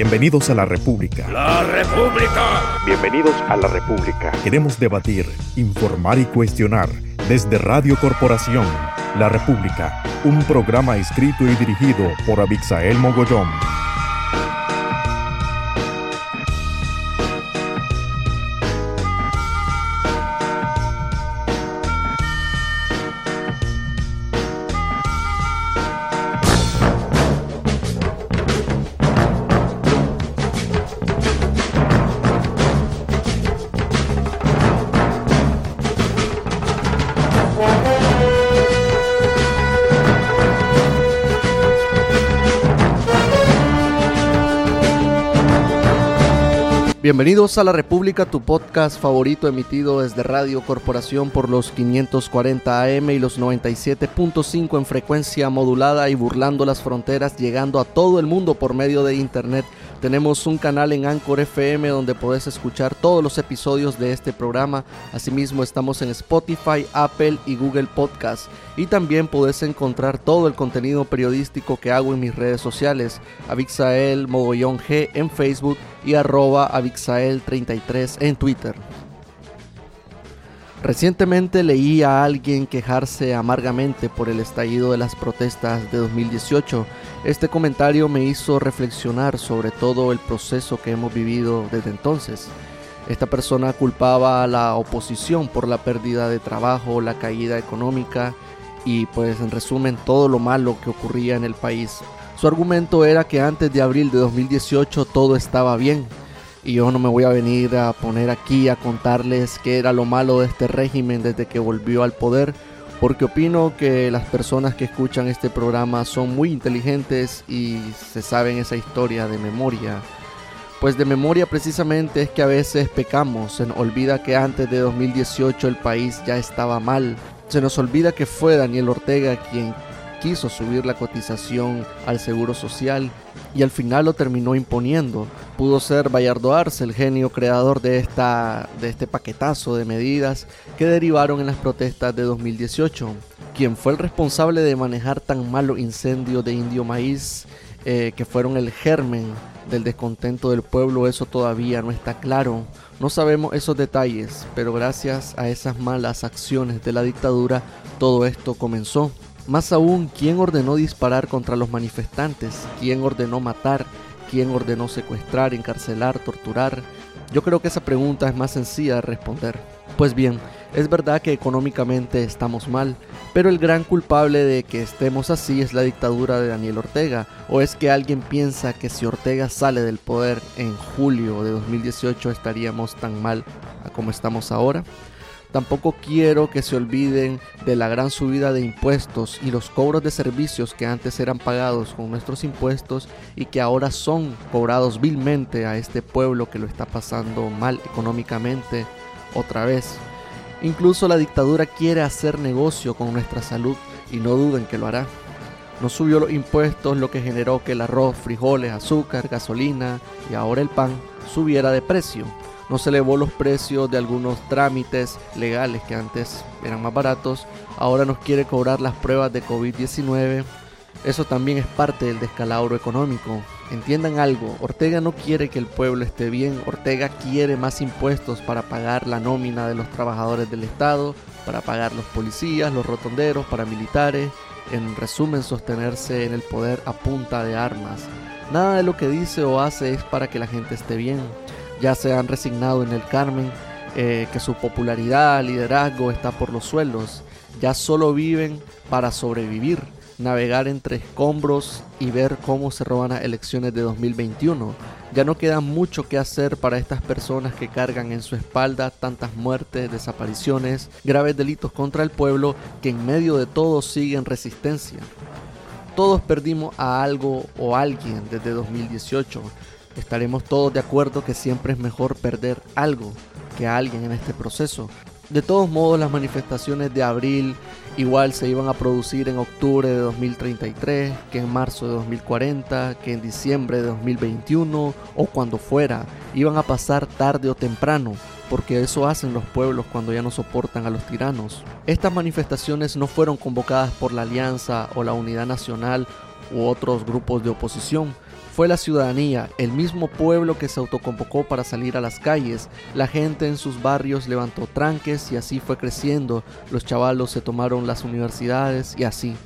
Bienvenidos a la República. ¡La República! Bienvenidos a la República. Queremos debatir, informar y cuestionar desde Radio Corporación. La República, un programa escrito y dirigido por Abixael Mogollón. Bienvenidos a La República, tu podcast favorito emitido desde Radio Corporación por los 540 AM y los 97.5 en frecuencia modulada y burlando las fronteras, llegando a todo el mundo por medio de Internet tenemos un canal en Anchor FM donde podés escuchar todos los episodios de este programa. Asimismo estamos en Spotify, Apple y Google Podcast. Y también podés encontrar todo el contenido periodístico que hago en mis redes sociales. Avixael Mogollón G en Facebook y arroba Avixael33 en Twitter. Recientemente leí a alguien quejarse amargamente por el estallido de las protestas de 2018. Este comentario me hizo reflexionar sobre todo el proceso que hemos vivido desde entonces. Esta persona culpaba a la oposición por la pérdida de trabajo, la caída económica y pues en resumen todo lo malo que ocurría en el país. Su argumento era que antes de abril de 2018 todo estaba bien, y yo no me voy a venir a poner aquí a contarles qué era lo malo de este régimen desde que volvió al poder, porque opino que las personas que escuchan este programa son muy inteligentes y se saben esa historia de memoria. Pues de memoria precisamente es que a veces pecamos, se nos olvida que antes de 2018 el país ya estaba mal, se nos olvida que fue Daniel Ortega quien quiso subir la cotización al seguro social y al final lo terminó imponiendo. Pudo ser Bayardo Arce el genio creador de, esta, de este paquetazo de medidas que derivaron en las protestas de 2018. Quien fue el responsable de manejar tan malo incendio de Indio Maíz, eh, que fueron el germen del descontento del pueblo, eso todavía no está claro. No sabemos esos detalles, pero gracias a esas malas acciones de la dictadura, todo esto comenzó. Más aún, ¿quién ordenó disparar contra los manifestantes? ¿Quién ordenó matar? ¿Quién ordenó secuestrar, encarcelar, torturar? Yo creo que esa pregunta es más sencilla de responder. Pues bien, es verdad que económicamente estamos mal, pero el gran culpable de que estemos así es la dictadura de Daniel Ortega. ¿O es que alguien piensa que si Ortega sale del poder en julio de 2018 estaríamos tan mal como estamos ahora? Tampoco quiero que se olviden de la gran subida de impuestos y los cobros de servicios que antes eran pagados con nuestros impuestos y que ahora son cobrados vilmente a este pueblo que lo está pasando mal económicamente otra vez. Incluso la dictadura quiere hacer negocio con nuestra salud y no duden que lo hará. No subió los impuestos, lo que generó que el arroz, frijoles, azúcar, gasolina y ahora el pan subiera de precio no se elevó los precios de algunos trámites legales que antes eran más baratos, ahora nos quiere cobrar las pruebas de COVID-19. Eso también es parte del descalabro económico. Entiendan algo, Ortega no quiere que el pueblo esté bien, Ortega quiere más impuestos para pagar la nómina de los trabajadores del Estado, para pagar los policías, los rotonderos, paramilitares, en resumen sostenerse en el poder a punta de armas. Nada de lo que dice o hace es para que la gente esté bien ya se han resignado en el Carmen, eh, que su popularidad, liderazgo está por los suelos, ya solo viven para sobrevivir, navegar entre escombros y ver cómo se roban las elecciones de 2021. Ya no queda mucho que hacer para estas personas que cargan en su espalda tantas muertes, desapariciones, graves delitos contra el pueblo que en medio de todo siguen resistencia. Todos perdimos a algo o alguien desde 2018 estaremos todos de acuerdo que siempre es mejor perder algo que a alguien en este proceso. De todos modos, las manifestaciones de abril igual se iban a producir en octubre de 2033, que en marzo de 2040, que en diciembre de 2021 o cuando fuera. Iban a pasar tarde o temprano, porque eso hacen los pueblos cuando ya no soportan a los tiranos. Estas manifestaciones no fueron convocadas por la Alianza o la Unidad Nacional u otros grupos de oposición, Fue la ciudadanía, el mismo pueblo que se autoconvocó para salir a las calles. La gente en sus barrios levantó tranques y así fue creciendo. Los chavalos se tomaron las universidades y así.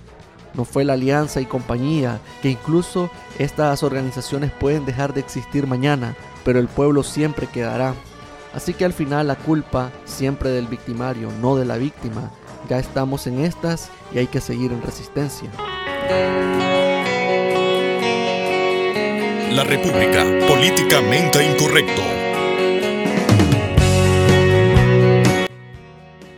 No fue la alianza y compañía, que incluso estas organizaciones pueden dejar de existir mañana, pero el pueblo siempre quedará. Así que al final la culpa siempre del victimario, no de la víctima. Ya estamos en estas y hay que seguir en resistencia. La República, políticamente incorrecto.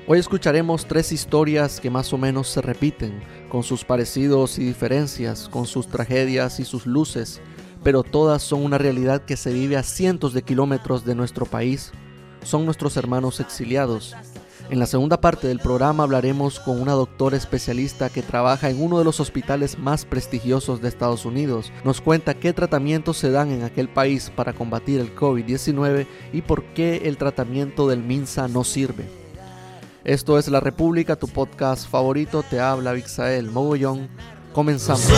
Hoy escucharemos tres historias que más o menos se repiten, con sus parecidos y diferencias, con sus tragedias y sus luces, pero todas son una realidad que se vive a cientos de kilómetros de nuestro país. Son nuestros hermanos exiliados. En la segunda parte del programa hablaremos con una doctora especialista que trabaja en uno de los hospitales más prestigiosos de Estados Unidos. Nos cuenta qué tratamientos se dan en aquel país para combatir el COVID-19 y por qué el tratamiento del MINSA no sirve. Esto es La República, tu podcast favorito. Te habla Vixael Mogollón. Comenzamos.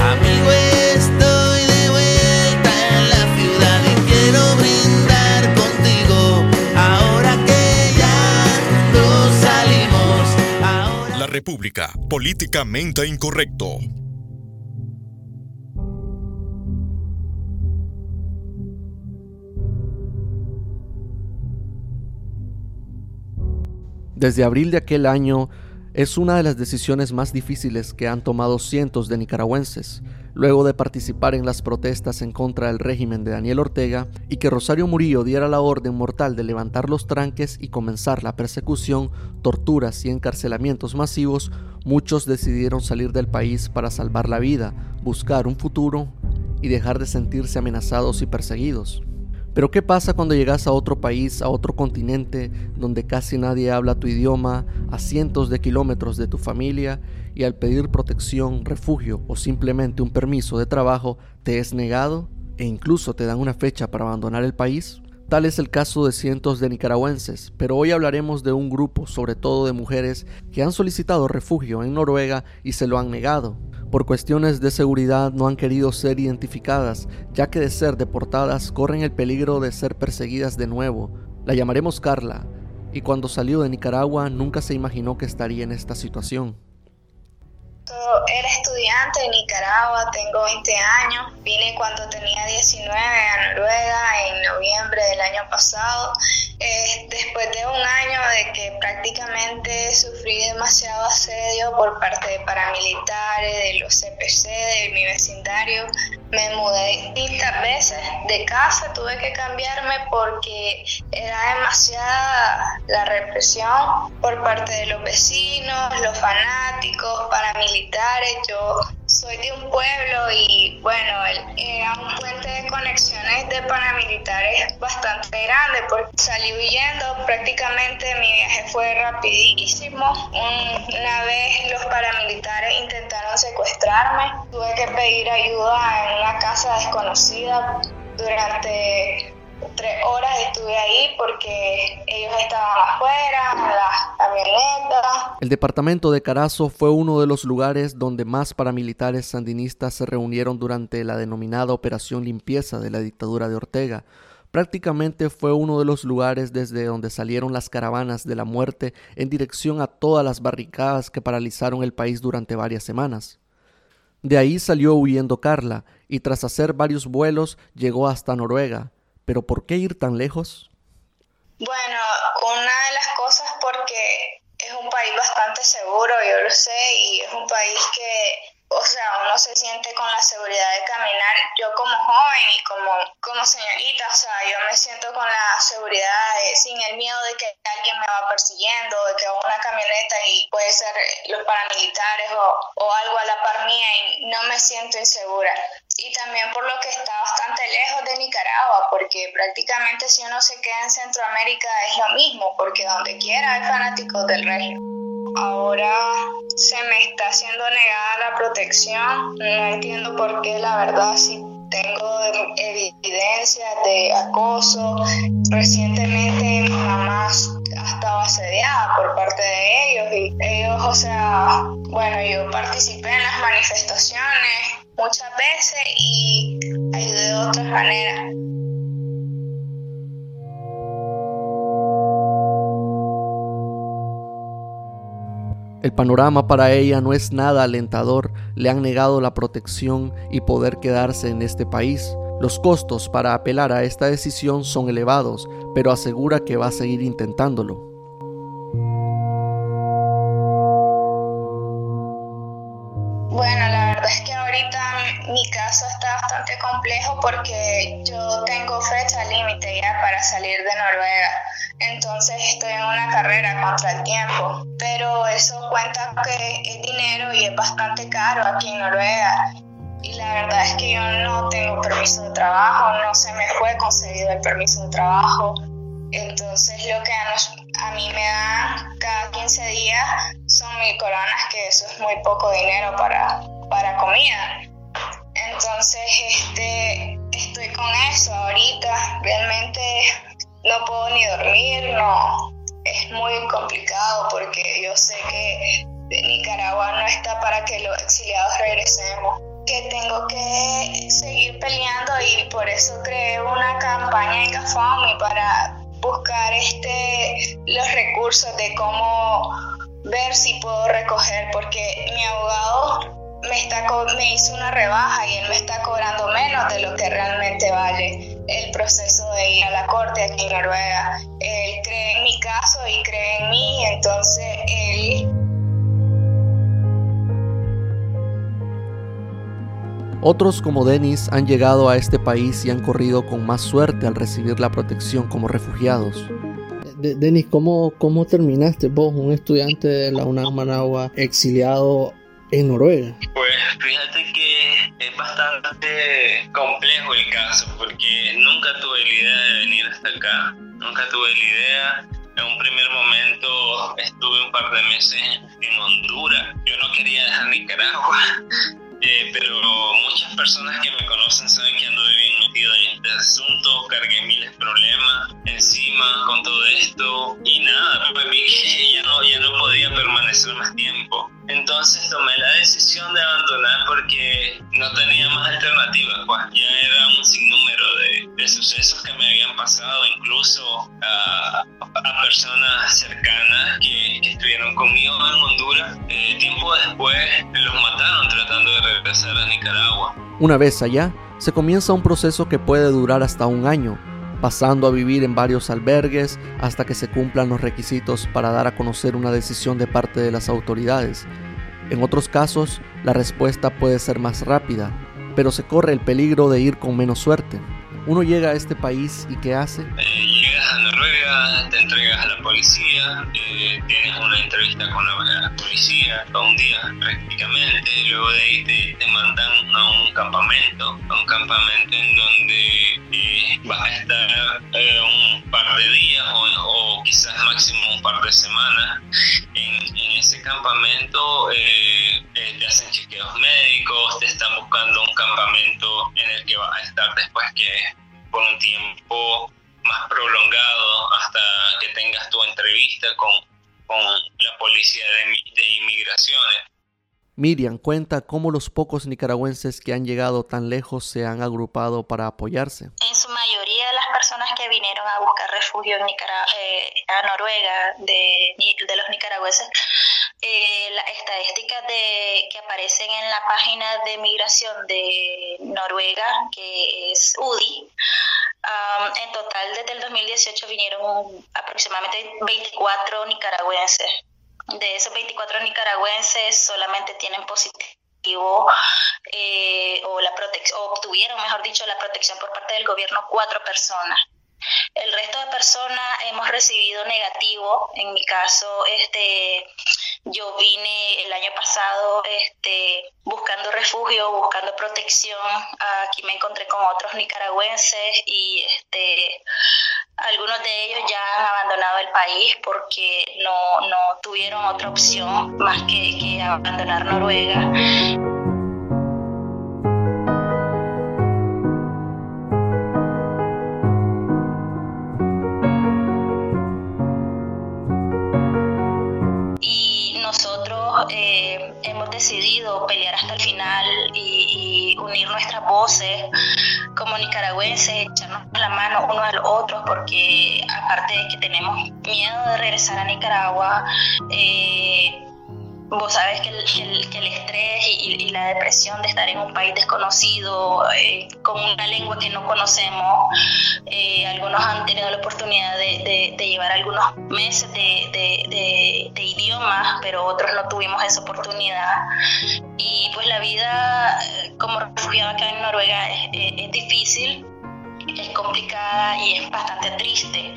amigo, República, políticamente incorrecto. Desde abril de aquel año es una de las decisiones más difíciles que han tomado cientos de nicaragüenses, luego de participar en las protestas en contra del régimen de Daniel Ortega y que Rosario Murillo diera la orden mortal de levantar los tranques y comenzar la persecución, torturas y encarcelamientos masivos, muchos decidieron salir del país para salvar la vida, buscar un futuro y dejar de sentirse amenazados y perseguidos. Pero ¿qué pasa cuando llegas a otro país, a otro continente, donde casi nadie habla tu idioma, a cientos de kilómetros de tu familia, y al pedir protección, refugio o simplemente un permiso de trabajo, te es negado e incluso te dan una fecha para abandonar el país? Tal es el caso de cientos de nicaragüenses, pero hoy hablaremos de un grupo, sobre todo de mujeres, que han solicitado refugio en Noruega y se lo han negado por cuestiones de seguridad no han querido ser identificadas, ya que de ser deportadas corren el peligro de ser perseguidas de nuevo. La llamaremos Carla, y cuando salió de Nicaragua nunca se imaginó que estaría en esta situación. Era estudiante en Nicaragua, tengo 20 años, vine cuando tenía 19 a Noruega en noviembre del año pasado. Después de un año de que prácticamente sufrí demasiado asedio por parte de paramilitares, de los CPC, de mi vecindario, me mudé distintas veces de casa, tuve que cambiarme porque era demasiada la represión por parte de los vecinos, los fanáticos, paramilitares. Yo soy de un pueblo y bueno, era un puente de conexiones de paramilitares bastante grande porque salí huyendo, prácticamente mi viaje fue rapidísimo. una vez los paramilitares intentaron secuestrarme, tuve que pedir ayuda en una casa desconocida durante tres horas estuve ahí porque ellos estaban afuera, la camioneta. El departamento de Carazo fue uno de los lugares donde más paramilitares sandinistas se reunieron durante la denominada Operación Limpieza de la dictadura de Ortega. Prácticamente fue uno de los lugares desde donde salieron las caravanas de la muerte en dirección a todas las barricadas que paralizaron el país durante varias semanas. De ahí salió huyendo Carla y tras hacer varios vuelos llegó hasta Noruega, pero ¿por qué ir tan lejos? Bueno, una de las cosas porque es un país bastante seguro, yo lo sé, y es un país que o sea, No entiendo por qué, la verdad, si tengo evidencias de acoso. Recientemente mi mamá ha estado asediada por parte de ellos y ellos, o sea, bueno, yo participé en las manifestaciones muchas veces y ayudé de otras maneras. El panorama para ella no es nada alentador, le han negado la protección y poder quedarse en este país. Los costos para apelar a esta decisión son elevados, pero asegura que va a seguir intentándolo. Complejo porque yo tengo fecha límite ya para salir de Noruega entonces estoy en una carrera contra el tiempo, pero eso cuenta que es dinero y es bastante caro aquí en Noruega. Y la verdad es que yo no tengo permiso de trabajo, no se me fue concedido el permiso de trabajo. Entonces lo que a, mí me dan cada 15 días son mil coronas, que eso es muy poco dinero para, para comida. Entonces este, estoy con eso ahorita. Realmente no puedo ni dormir, no. Es muy complicado porque yo sé que Nicaragua no está para que los exiliados regresemos que tengo que seguir peleando y por eso creé una campaña en GAFAMI para buscar este los recursos de cómo ver si puedo recoger porque mi abogado me está me hizo una rebaja y él me está cobrando menos de lo que realmente vale el proceso de ir a la corte aquí en Noruega. Él cree en mi caso y cree en mí, entonces él... Otros como Denis han llegado a este país y han corrido con más suerte al recibir la protección como refugiados. Denis, ¿cómo, ¿cómo terminaste vos, un estudiante de la UNAM Managua, exiliado en Noruega? Pues fíjate que es bastante complejo el caso porque nunca tuve la idea de venir hasta acá, nunca tuve la idea. En un primer momento estuve un par de meses en Honduras. Yo no quería dejar Nicaragua, eh, pero muchas personas que me conocen saben que ando bien metido en este asunto, cargué miles de problemas encima con todo esto y nada, pues vi que ya no, ya no podía permanecer más tiempo. Entonces tomé la decisión de abandonar porque no tenía más alternativas, pues ya era un sinnúmero de, de sucesos que me habían pasado, incluso a, personas cercanas que, que, estuvieron conmigo en Honduras. Eh, tiempo después los mataron tratando de regresar a Nicaragua. Una vez allá, se comienza un proceso que puede durar hasta un año pasando a vivir en varios albergues hasta que se cumplan los requisitos para dar a conocer una decisión de parte de las autoridades. En otros casos, la respuesta puede ser más rápida, pero se corre el peligro de ir con menos suerte. Uno llega a este país y ¿qué hace? Eh, a te entregas a la policía, eh, tienes una entrevista con la, policía todo un día prácticamente, luego de ahí te, te mandan a un campamento, a un campamento en donde eh, vas a estar eh, un par de días o, o, quizás máximo un par de semanas en, en ese campamento. Eh, te hacen chequeos médicos, te están buscando un campamento en el que vas a estar después que por un tiempo más prolongado hasta que tengas tu entrevista con, con la policía de, de inmigraciones. Miriam cuenta cómo los pocos nicaragüenses que han llegado tan lejos se han agrupado para apoyarse. En su mayoría las personas que vinieron a buscar refugio en Nicaragua, eh, a Noruega de, de los nicaragüenses, eh, las estadísticas de, que aparecen en la página de migración de Noruega, que es UDI, Um, en total, desde el 2018 vinieron aproximadamente 24 nicaragüenses. De esos 24 nicaragüenses, solamente tienen positivo eh, o la protección, obtuvieron, mejor dicho, la protección por parte del gobierno cuatro personas. El resto de personas hemos recibido negativo. En mi caso, este, yo vine el año pasado este, buscando refugio, buscando protección. Aquí me encontré con otros nicaragüenses y este, algunos de ellos ya han abandonado el país porque no, no tuvieron otra opción más que, que abandonar Noruega. Mano uno al otro, porque aparte de que tenemos miedo de regresar a Nicaragua, eh, vos sabes que el, estrés y, la depresión de estar en un país desconocido, eh, con una lengua que no conocemos, eh, algunos han tenido la oportunidad de, llevar algunos meses de, de, idiomas, pero otros no tuvimos esa oportunidad. Y pues la vida como refugiado acá en Noruega es difícil es complicada y es bastante triste.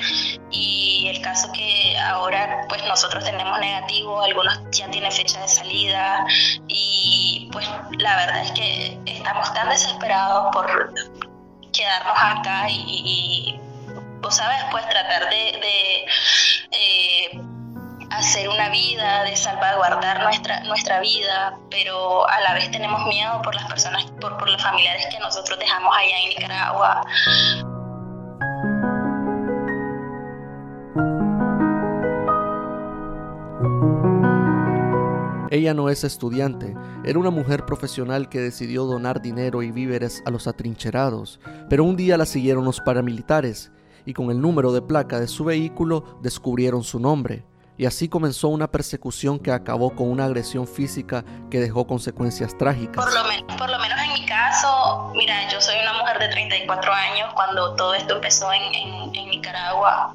Y el caso que ahora pues nosotros tenemos negativo, algunos ya tienen fecha de salida y pues la verdad es que estamos tan desesperados por quedarnos acá y, vos sabes pues tratar de, eh, hacer una vida, de salvaguardar nuestra, nuestra vida, pero a la vez tenemos miedo por las personas, por, por los familiares que nosotros dejamos allá en Nicaragua. Ella no es estudiante, era una mujer profesional que decidió donar dinero y víveres a los atrincherados, pero un día la siguieron los paramilitares y con el número de placa de su vehículo descubrieron su nombre y así comenzó una persecución que acabó con una agresión física que dejó consecuencias trágicas. Por lo, menos, en mi caso, mira, yo soy una mujer de 34 años cuando todo esto empezó en, Nicaragua,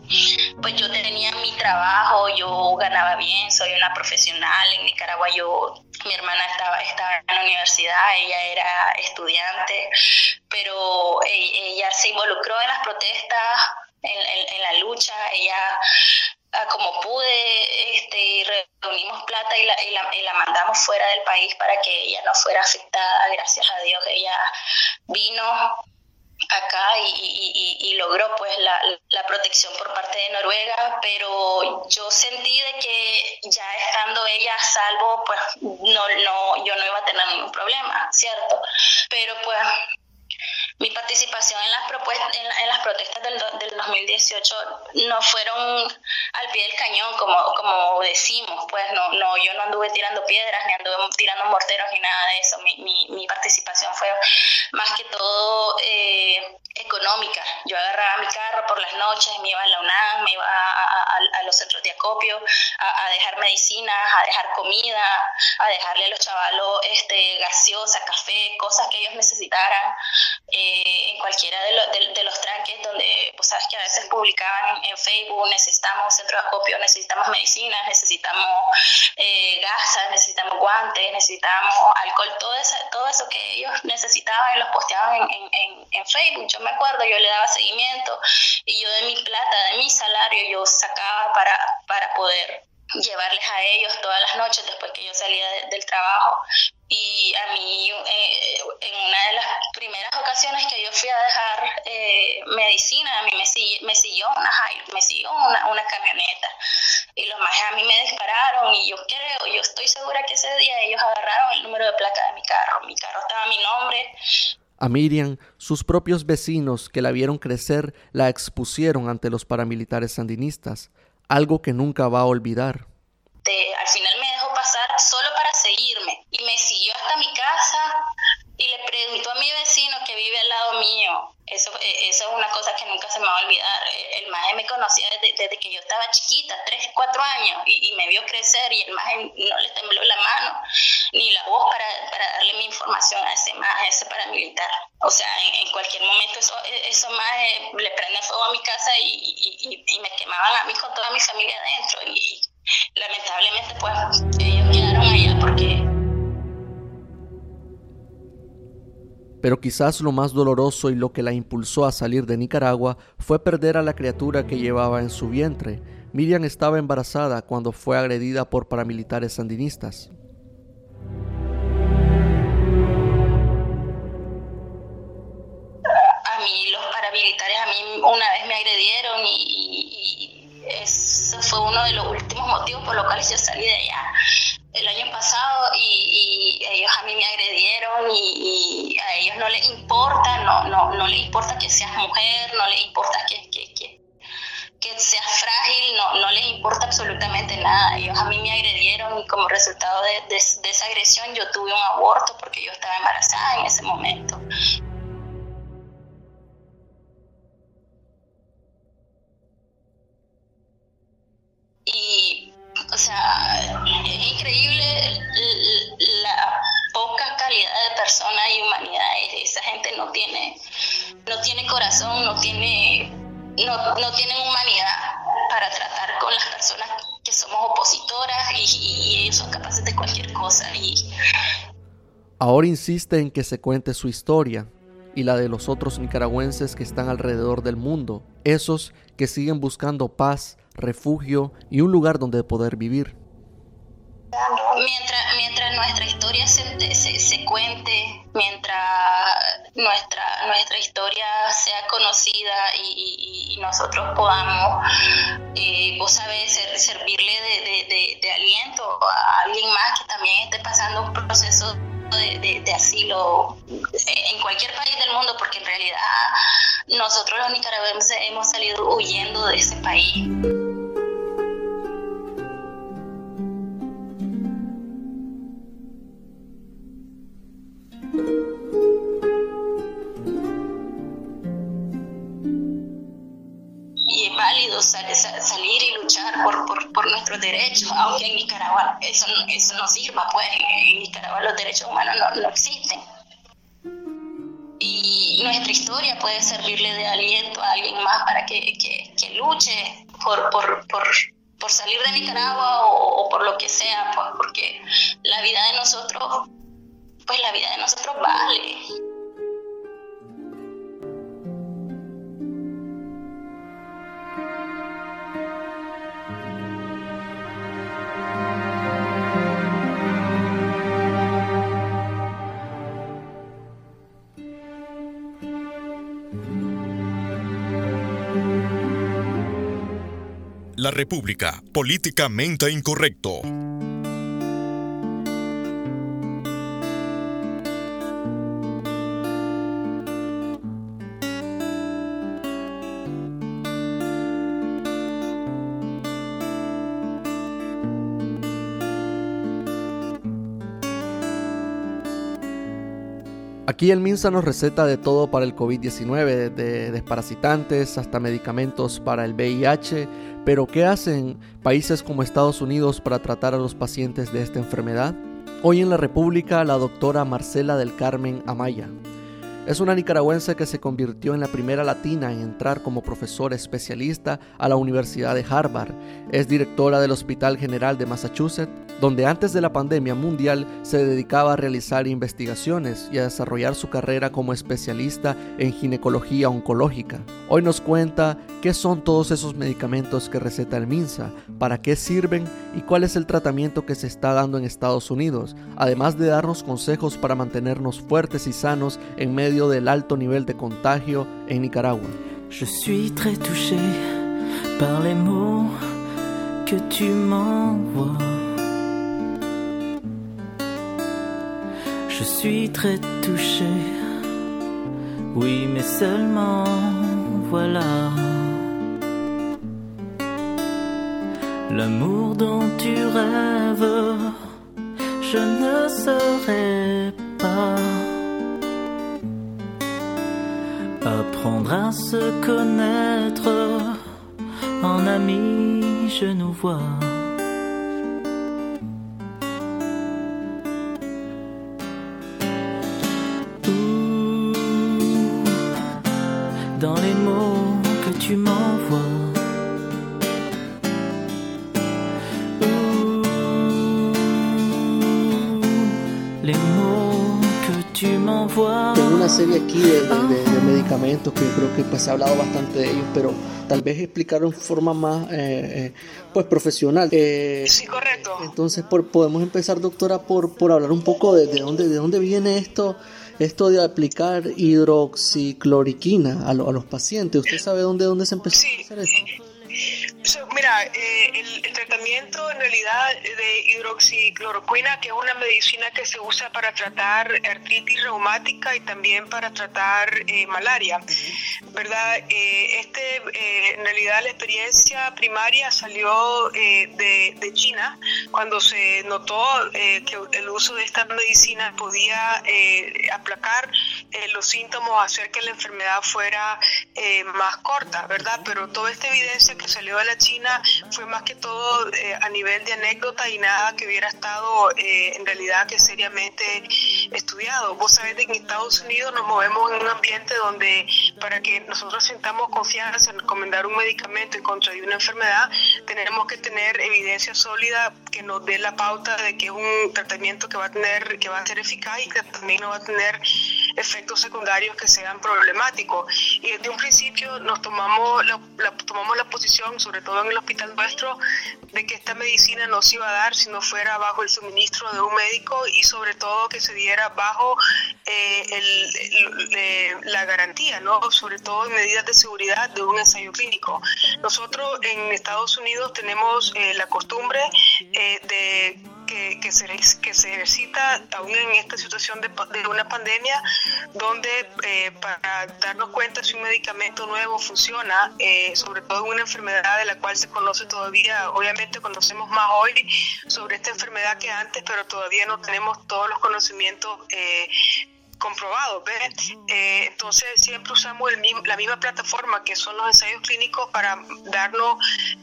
pues yo tenía mi trabajo, yo ganaba bien, soy una profesional en Nicaragua, yo mi hermana estaba, estaba en la universidad, ella era estudiante, pero e, ella, se involucró en las protestas, en, la lucha, ella como pude, este, reunimos plata y la, y, la, mandamos fuera del país para que ella no fuera afectada. Gracias a Dios ella vino acá y, y, logró pues la, la, protección por parte de Noruega, pero yo sentí de que ya estando ella a salvo, pues no, no, yo no iba a tener ningún problema, ¿cierto? Pero pues mi participación en las, propuestas, en, las protestas del, del, 2018 no fueron al pie del cañón, como, como decimos, pues no, no, yo no anduve tirando piedras, ni anduve tirando morteros, ni nada de eso. Mi, mi, participación fue más que todo eh, económica. Yo agarraba mi carro por las noches, me iba a la UNAM, me iba a, a, los centros de acopio, a, dejar medicinas, a dejar comida, a dejarle a los chavalos este, gaseosa, café, cosas que ellos necesitaran. En cualquiera de, de, los tranques donde, pues sabes que a veces publicaban en Facebook, necesitamos centro de acopio, necesitamos medicinas, necesitamos eh, gasas, necesitamos guantes, necesitamos alcohol, todo eso, todo eso que ellos necesitaban y los posteaban en, en, en Facebook. Yo me acuerdo, yo le daba seguimiento y yo de mi plata, de mi salario, yo sacaba para, para poder llevarles a ellos todas las noches después que yo salía del trabajo. Y a mí, eh, en una de las primeras ocasiones que yo fui a dejar eh, medicina, a mí me, me siguió una me siguió una, una, camioneta. Y los más a mí me dispararon y yo creo, yo estoy segura que ese día ellos agarraron el número de placa de mi carro. Mi carro estaba a mi nombre. A Miriam, sus propios vecinos que la vieron crecer la expusieron ante los paramilitares sandinistas algo que nunca va a olvidar. al final me dejó pasar solo para seguirme y me siguió hasta mi casa y le preguntó a mi vecino que vive al lado mío. Eso, eh, eso es una cosa que nunca se me va a olvidar. Eh, el maje me conocía desde, que yo estaba chiquita, 3, 4 años, y, me vio crecer y el maje no le tembló la mano ni la voz para, para darle mi información a ese a ese paramilitar. O sea, en, cualquier momento eso, e, eso maje le prende fuego a mi casa y, y, me quemaban a mí con toda mi familia adentro. Y lamentablemente, pues ellos quedaron allá porque Pero quizás lo más doloroso y lo que la impulsó a salir de Nicaragua fue perder a la criatura que llevaba en su vientre. Miriam estaba embarazada cuando fue agredida por paramilitares sandinistas. Paramilitares a mí una vez me agredieron y, eso fue uno de los últimos motivos por los cuales yo salí de allá el año pasado y, ellos a mí me agredieron y, a ellos no les importa, no, no, no les importa que seas mujer, no les importa que, que, que, seas frágil, no, no les importa absolutamente nada. Ellos a mí me agredieron y como resultado de, de esa agresión yo tuve un aborto porque yo estaba embarazada en ese momento. Y, o sea, es increíble la poca calidad de persona y humanidad. Esa gente no tiene, no tiene corazón, no tiene, no, no tienen humanidad para tratar con las personas que somos opositoras y, ellos son capaces de cualquier cosa. Y... Ahora insiste en que se cuente su historia y la de los otros nicaragüenses que están alrededor del mundo, esos que siguen buscando paz, refugio y un lugar donde poder vivir. Mientras, nuestra historia se, se, cuente, mientras nuestra, nuestra historia sea conocida y, nosotros podamos, eh, vos sabés, servirle de, de, aliento a alguien más que también esté pasando un proceso de, de, asilo en cualquier país del mundo, porque en realidad nosotros los nicaragüenses hemos salido huyendo de ese país. Salir y luchar por, por, nuestros derechos, aunque en Nicaragua eso, eso no sirva, pues en Nicaragua los derechos humanos no, existen. Y nuestra historia puede servirle de aliento a alguien más para que, que, que luche por, por, por, por, salir de Nicaragua o, o, por lo que sea, pues porque la vida de nosotros, pues la vida de nosotros vale. La República, políticamente incorrecto. Aquí el MINSA nos receta de todo para el COVID-19, de desparasitantes hasta medicamentos para el VIH, pero ¿qué hacen países como Estados Unidos para tratar a los pacientes de esta enfermedad? Hoy en la República, la doctora Marcela del Carmen Amaya es una nicaragüense que se convirtió en la primera latina en entrar como profesora especialista a la Universidad de Harvard. Es directora del Hospital General de Massachusetts, donde antes de la pandemia mundial se dedicaba a realizar investigaciones y a desarrollar su carrera como especialista en ginecología oncológica. Hoy nos cuenta qué son todos esos medicamentos que receta el MINSA, para qué sirven y cuál es el tratamiento que se está dando en Estados Unidos, además de darnos consejos para mantenernos fuertes y sanos en medio del alto nivel de contagio en Nicaragua. Je suis très touché, oui, mais seulement voilà. L'amour dont tu rêves, je ne serai pas. apprendre à se connaître en amis, je nous vois. Dans les mots que tu m'envoies. les mots que tu m'envoies. una serie aquí de, medicamentos que creo que pues, se ha hablado bastante de ellos, pero tal vez explicarlo en forma más eh, eh, pues profesional. Eh, sí, correcto. Entonces por, podemos empezar, doctora, por, por hablar un poco de, de, dónde, de dónde viene esto esto de aplicar hidroxicloriquina a, a los pacientes. ¿Usted sabe dónde, dónde se empezó a hacer esto? mira, el, tratamiento en realidad de hidroxicloroquina, que es una medicina que se usa para tratar artritis reumática y también para tratar eh, malaria, ¿verdad? Eh, este, eh, en realidad la experiencia primaria salió de, de, China cuando se notó que el uso de esta medicina podía aplacar los síntomas, hacer que la enfermedad fuera más corta, ¿verdad? Pero toda esta evidencia que salió de la China fue más que todo eh, a nivel de anécdota y nada que hubiera estado eh, en realidad que seriamente estudiado. Vos sabés que en Estados Unidos nos movemos en un ambiente donde para que nosotros sintamos confianza en recomendar un medicamento en contra de una enfermedad, tenemos que tener evidencia sólida que nos dé la pauta de que es un tratamiento que va a tener, que va a ser eficaz y que también no va a tener efectos secundarios que sean problemáticos. Y desde un principio nos tomamos la, tomamos la posición, sobre todo en el hospital nuestro, de que esta medicina no se iba a dar si no fuera bajo el suministro de un médico y sobre todo que se diera bajo eh, el, la garantía, ¿no? sobre todo en medidas de seguridad de un ensayo clínico. Nosotros en Estados Unidos tenemos eh, la costumbre eh, de que, se, que se ejercita aún en esta situación de, de una pandemia, donde eh, para darnos cuenta si un medicamento nuevo funciona, eh, sobre todo en una enfermedad de la cual se conoce todavía, obviamente conocemos más hoy sobre esta enfermedad que antes, pero todavía no tenemos todos los conocimientos eh, comprobado, ¿ves? Eh, entonces siempre usamos el mismo, la misma plataforma que son los ensayos clínicos para darnos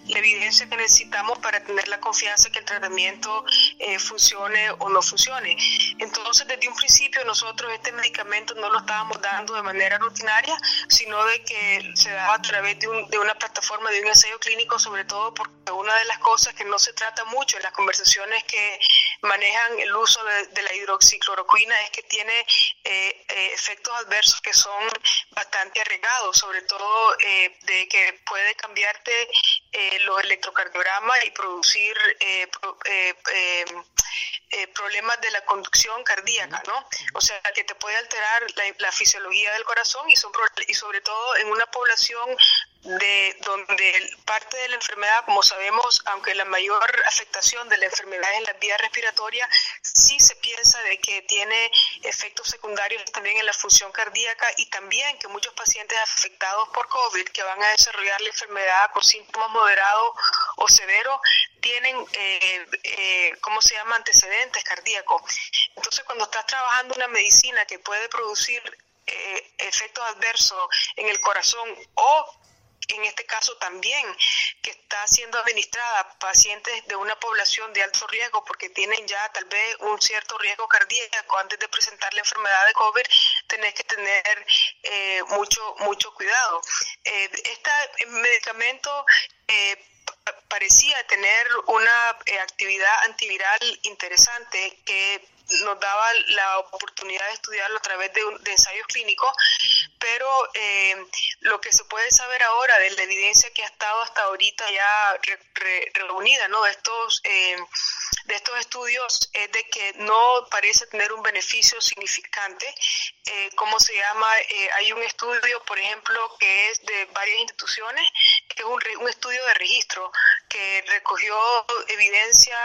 la evidencia que necesitamos para tener la confianza que el tratamiento eh, funcione o no funcione. Entonces desde un principio nosotros este medicamento no lo estábamos dando de manera rutinaria, sino de que se daba a través de, un, de una plataforma de un ensayo clínico, sobre todo porque una de las cosas que no se trata mucho en las conversaciones que manejan el uso de, la hidroxicloroquina es que tiene eh, eh, efectos adversos que son bastante arriesgados, sobre todo eh, de que puede cambiarte los electrocardiogramas y producir problemas de la conducción cardíaca, ¿no? O sea, que te puede alterar la, fisiología del corazón y, son, y sobre todo en una población de donde parte de la enfermedad, como sabemos, aunque la mayor afectación de la enfermedad es en la vía respiratoria, sí se piensa de que tiene efectos secundarios también en la función cardíaca y también que muchos pacientes afectados por COVID que van a desarrollar la enfermedad con síntomas moderados o severos tienen, eh, eh, ¿cómo se llama?, antecedentes cardíacos. Entonces, cuando estás trabajando una medicina que puede producir eh, efectos adversos en el corazón o en este caso también, que está siendo administrada a pacientes de una población de alto riesgo porque tienen ya tal vez un cierto riesgo cardíaco antes de presentar la enfermedad de COVID, tenés que tener eh, mucho, mucho cuidado. Eh, este medicamento eh, parecía tener una actividad antiviral interesante que nos daba la oportunidad de estudiarlo a través de, ensayos clínicos, pero eh, lo que se puede saber ahora de la evidencia que ha estado hasta ahorita ya reunida, ¿no? De estos, eh, de estos estudios es de que no parece tener un beneficio significante. Eh, ¿Cómo se llama? Eh, hay un estudio, por ejemplo, que es de varias instituciones, que es un, un estudio de registro que recogió evidencia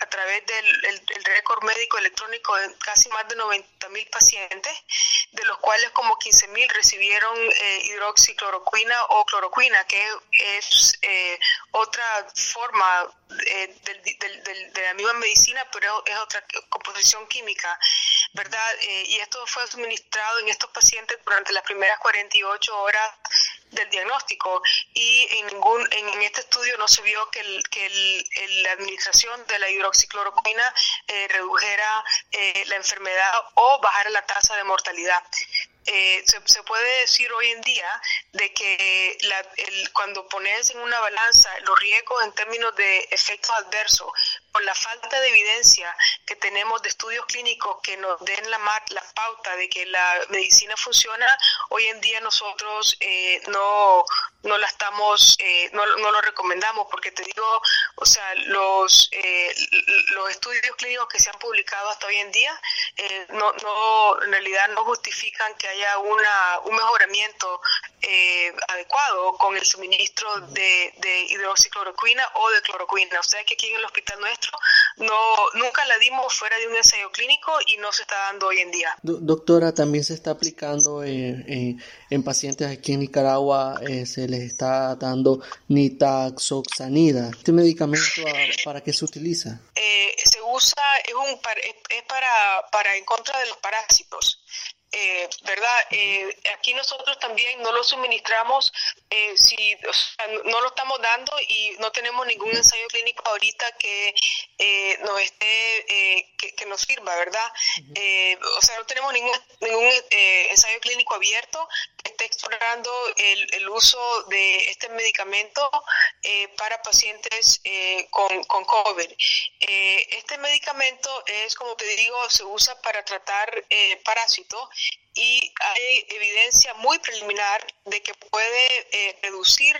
a través del el récord médico electrónico de casi más de 90 mil pacientes, de los cuales como 15 mil recibieron eh, hidroxicloroquina o cloroquina, que es eh, otra forma eh, de la misma medicina, pero es otra composición química, ¿verdad? y esto fue suministrado en estos pacientes durante las primeras 48 horas del diagnóstico y en ningún en, este estudio no se vio que, el, que el, la administración de la hidroxicloroquina eh, redujera eh, la enfermedad o bajara la tasa de mortalidad. Eh, se, puede decir hoy en día de que cuando pones en una balanza los riesgos en términos de efectos adversos por la falta de evidencia que tenemos de estudios clínicos que nos den la, la pauta de que la medicina funciona, hoy en día nosotros eh, no, no la estamos, eh, no, no, lo recomendamos porque te digo, o sea, los, eh, los estudios clínicos que se han publicado hasta hoy en día no, no, en realidad no justifican que haya una, un mejoramiento eh, adecuado con el suministro de, de, hidroxicloroquina o de cloroquina. O sea que aquí en el hospital nuestro no nunca la dimos fuera de un ensayo clínico y no se está dando hoy en día. doctora, también se está aplicando en pacientes aquí en Nicaragua, eh, se les está dando nitaxoxanida. ¿Este medicamento para qué se utiliza? Eh, se usa, es, un, es para, para en contra de los parásitos. Eh, ¿verdad? Eh, aquí nosotros también no lo suministramos, eh, si no lo estamos dando y no tenemos ningún ensayo clínico ahorita que nos esté, que, nos sirva, ¿verdad? o sea, no tenemos ningún, ningún ensayo clínico abierto esté explorando el, uso de este medicamento para pacientes con, con COVID. este medicamento es, como te digo, se usa para tratar parásitos y hay evidencia muy preliminar de que puede eh, reducir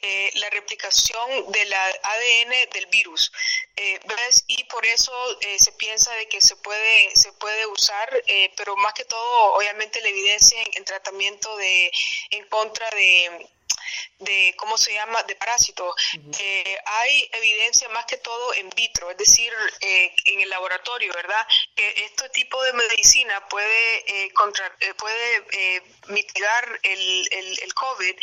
eh, la replicación del ADN del virus. Eh, y por eso se piensa de que se puede, se puede usar, pero más que todo, obviamente, la evidencia en tratamiento de, en contra de de ¿cómo se llama?, de parásitos. Eh, hay evidencia más que todo en vitro, es decir, eh, en el laboratorio, ¿verdad?, que este tipo de medicina puede, eh, contra, puede mitigar el, el, el COVID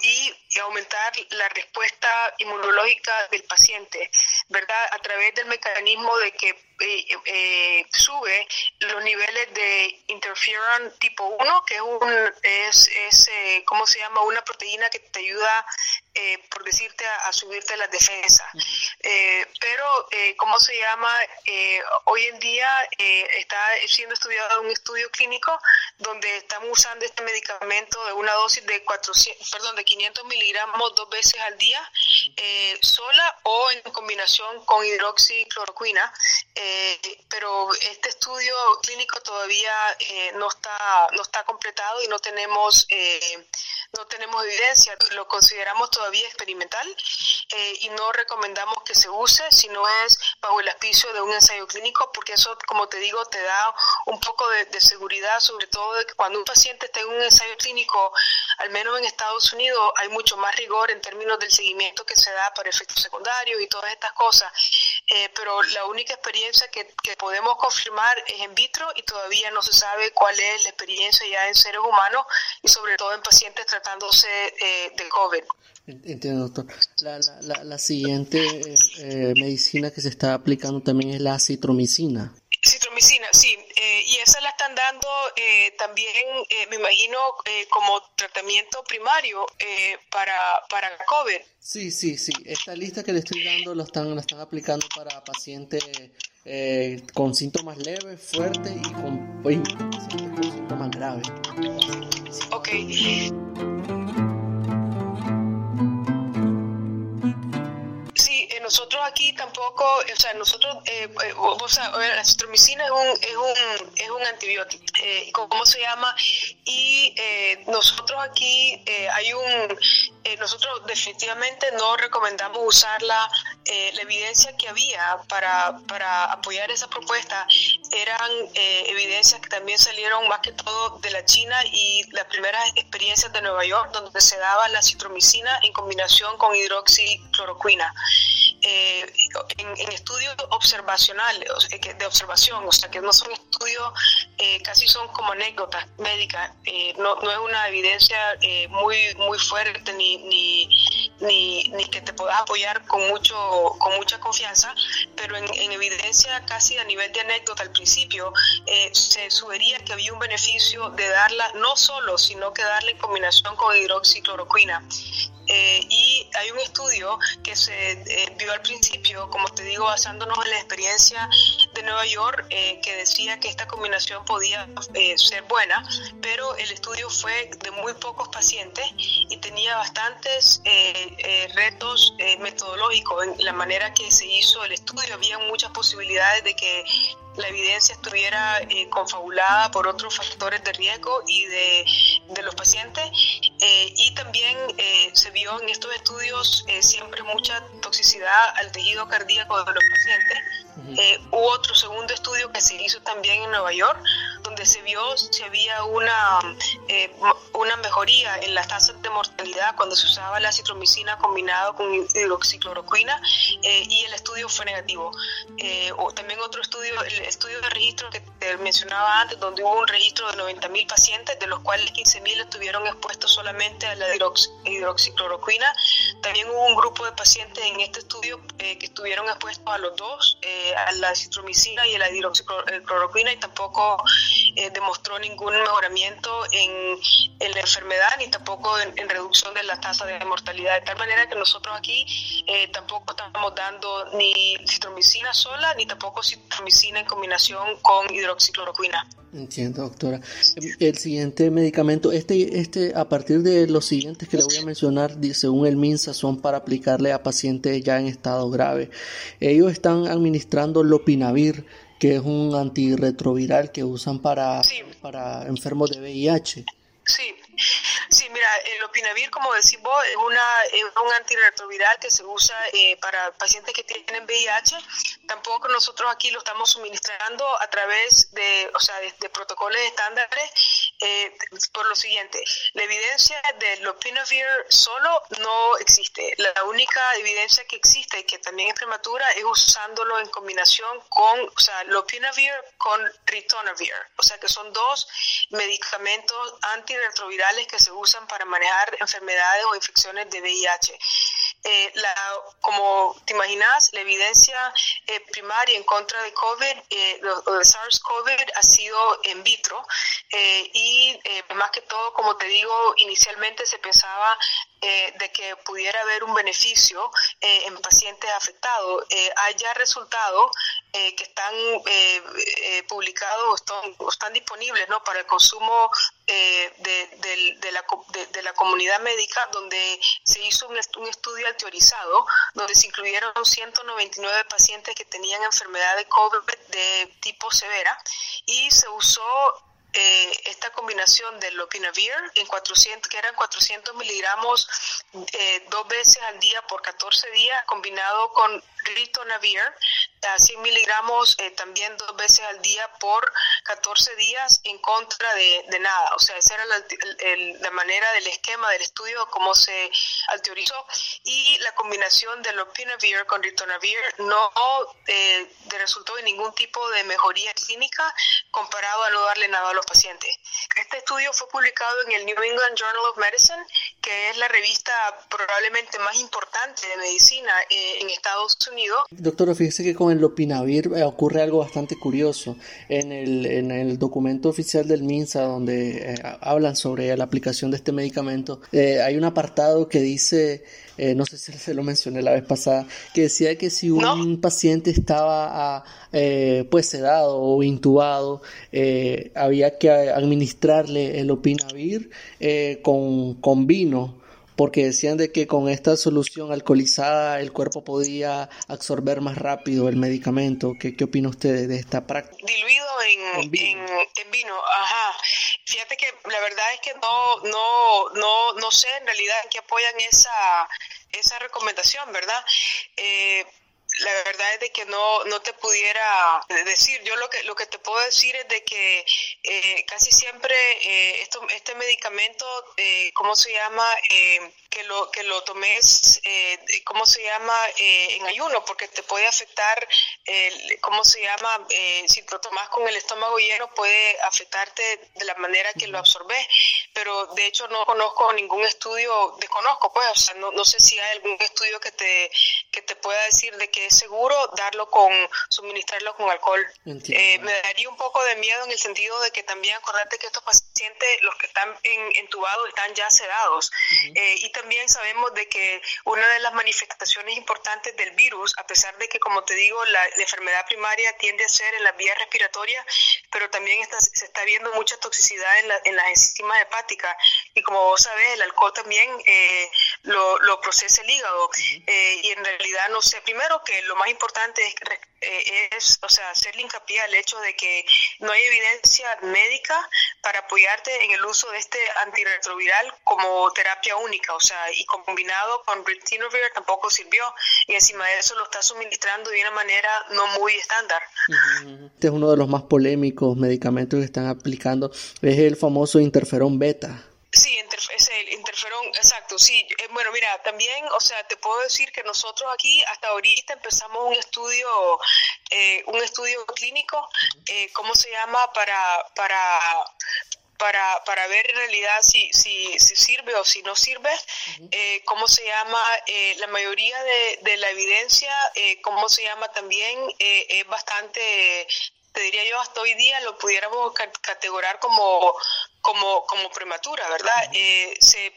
y aumentar la respuesta inmunológica del paciente, ¿verdad? A través del mecanismo de que eh, eh, sube los niveles de interferon tipo 1, que es, un, es, es eh, ¿cómo se llama? Una proteína que te ayuda, por decirte, a, subirte las defensas. pero, ¿cómo se llama? hoy en día está siendo estudiado un estudio clínico donde estamos usando este medicamento de una dosis de 400, perdón, de 500 miligramos dos veces al día, sola o en combinación con hidroxicloroquina. Eh, pero este estudio clínico todavía eh, no está no está completado y no tenemos eh, no tenemos evidencia lo consideramos todavía experimental y no recomendamos que se use si no es bajo el auspicio de un ensayo clínico porque eso como te digo te da un poco de, seguridad sobre todo de que cuando un paciente está en un ensayo clínico al menos en Estados Unidos hay mucho más rigor en términos del seguimiento que se da para efectos secundarios y todas estas cosas pero la única experiencia que, podemos confirmar es in vitro y todavía no se sabe cuál es la experiencia ya en seres humanos y sobre todo en pacientes tratándose eh, de COVID. Entiendo, doctor. La, siguiente eh, medicina que se está aplicando también es la citromicina. Citromicina, sí. Eh, y esa la están dando también, me imagino, como tratamiento primario para, para COVID. Sí, sí, sí. Esta lista que le estoy dando lo están, la están aplicando para pacientes eh, con síntomas leves, fuertes y con, con síntomas graves. Ok. Aquí tampoco, o sea, nosotros, eh, eh la citromicina es un, es un, es un antibiótico, eh, ¿cómo se llama? Y nosotros aquí hay un, nosotros definitivamente no recomendamos usarla eh, la evidencia que había para, para apoyar esa propuesta eran eh, evidencias que también salieron más que todo de la China y las primeras experiencias de Nueva York, donde se daba la citromicina en combinación con hidroxicloroquina. Eh, en, estudios observacionales, de observación, o sea, que no son estudios, casi son como anécdotas médicas, no, no es una evidencia muy, muy fuerte ni, ni, ni, ni que te puedas apoyar con mucho con mucha confianza, pero en, evidencia casi a nivel de anécdota al principio, eh, se sugería que había un beneficio de darla no solo, sino que darla en combinación con hidroxicloroquina. Eh, y hay un estudio que se eh, vio al principio, como te digo, basándonos en la experiencia de Nueva York, eh, que decía que esta combinación podía ser buena, pero el estudio fue de muy pocos pacientes y tenía bastantes retos metodológicos en la manera que se hizo el estudio. Había muchas posibilidades de que la evidencia estuviera eh, confabulada por otros factores de riesgo y de, de los pacientes. Eh, y también eh, se vio en estos estudios siempre mucha toxicidad al tejido cardíaco de los pacientes. hubo otro segundo estudio que se hizo también en Nueva York, donde se vio si había una, eh, una mejoría en las tasas de mortalidad cuando se usaba la citromicina combinado con hidroxicloroquina eh, y el estudio fue negativo. Eh, o también otro estudio, el estudio de registro que te mencionaba antes, donde hubo un registro de 90.000 pacientes, de los cuales 15.000 estuvieron expuestos solamente a la hidroxicloroquina. También hubo un grupo de pacientes en este estudio que estuvieron expuestos a los dos, a la citromicina y a la hidroxicloroquina, y tampoco demostró ningún mejoramiento en, la enfermedad ni tampoco en, reducción de la tasa de mortalidad. De tal manera que nosotros aquí eh, tampoco estamos dando ni citromicina sola ni tampoco citromicina en combinación con hidroxicloroquina. Entiendo, doctora. El siguiente medicamento, este, este, a partir de los siguientes que le voy a mencionar, según el MINSA, son para aplicarle a pacientes ya en estado grave. Ellos están administrando lopinavir que es un antirretroviral que usan para, para enfermos de VIH. Sí, Sí, mira, el opinavir, como decís vos, es, una, es un antirretroviral que se usa eh, para pacientes que tienen VIH. Tampoco nosotros aquí lo estamos suministrando a través de, o sea, de, protocolos estándares eh, por lo siguiente. La evidencia del lopinavir solo no existe. La única evidencia que existe y que también es prematura es usándolo en combinación con, o sea, lopinavir con ritonavir. O sea, que son dos medicamentos antirretrovirales que se usan para manejar enfermedades o infecciones de VIH. Eh, la, como te imaginas, la evidencia eh, primaria en contra de COVID eh, o de SARS-CoV ha sido en vitro y más que todo, como te digo, inicialmente se pensaba de que pudiera haber un beneficio en pacientes afectados. hay ya resultados que están publicados o están, están, disponibles ¿no? para el consumo de, de, la, de, la, comunidad médica, donde se hizo un, un estudio teorizado, donde se incluyeron 199 pacientes que tenían enfermedad de COVID de tipo severa y se usó eh, esta combinación de lopinavir en 400, que eran 400 miligramos eh, dos veces al día por 14 días, combinado con ritonavir a 100 miligramos eh, también dos veces al día por 14 días en contra de, nada. O sea, esa era la, la, manera del esquema del estudio, cómo se teorizó. Y la combinación de lopinavir con ritonavir no eh, resultó en ningún tipo de mejoría clínica comparado a no darle nada a los pacientes. Este estudio fue publicado en el New England Journal of Medicine, que es la revista probablemente más importante de medicina eh, en Estados Unidos. Doctora, fíjese que con el lopinavir eh, ocurre algo bastante curioso. En el, en el documento oficial del MINSA, donde eh, hablan sobre la aplicación de este medicamento, hay un apartado que dice eh, no sé si se lo mencioné la vez pasada, que decía que si un paciente estaba eh, pues sedado o intubado, eh, había que administrarle el opinavir con, con vino porque decían de que con esta solución alcoholizada el cuerpo podía absorber más rápido el medicamento. ¿Qué, qué opina usted de esta práctica? Diluido en, en, vino, ajá. Fíjate que la verdad es que no, no, no, no sé en realidad en qué apoyan esa, esa recomendación, ¿verdad? Eh, la verdad es de que no, no te pudiera decir. Yo lo que, lo que te puedo decir es de que eh, casi siempre eh, esto, este medicamento, eh, ¿cómo se llama? Eh, que lo que lo tomes, eh, ¿cómo se llama? Eh, en ayuno, porque te puede afectar, eh, ¿cómo se llama? Eh, si lo tomas con el estómago lleno puede afectarte de la manera que lo absorbes, pero de hecho no conozco ningún estudio, desconozco pues, o sea, no, no sé si hay algún estudio que te, que te pueda decir de que es seguro darlo con, suministrarlo con alcohol. Eh, me daría un poco de miedo en el sentido de que también acordate que estos pacientes, los que están en, entubados, están ya sedados. y también sabemos de que una de las manifestaciones importantes del virus, a pesar de que, como te digo, la, enfermedad primaria tiende a ser en las vías respiratorias, pero también está, se está viendo mucha toxicidad en, en las enzimas hepáticas. Y como vos sabés, el alcohol también eh, lo, lo, procesa el hígado. eh, y en realidad, no sé, primero que lo más importante es eh, es, o sea, hacerle hincapié al hecho de que no hay evidencia médica para apoyarte en el uso de este antirretroviral como terapia única, o sea, y combinado con ritonavir tampoco sirvió y encima de eso lo está suministrando de una manera no muy estándar. Este es uno de los más polémicos medicamentos que están aplicando, es el famoso interferón beta. Sí, es el interferón, exacto, sí. Eh, bueno, mira, también, o sea, te puedo decir que nosotros aquí hasta ahorita empezamos un estudio, eh, un estudio clínico, eh, ¿cómo se llama? Para, para, para, para ver en realidad si, si, si sirve o si no sirve, eh, cómo se llama, la mayoría de, de la evidencia, cómo se llama también, es bastante te diría yo, hasta hoy día lo pudiéramos categorar como, como, como prematura, ¿verdad? Eh, se,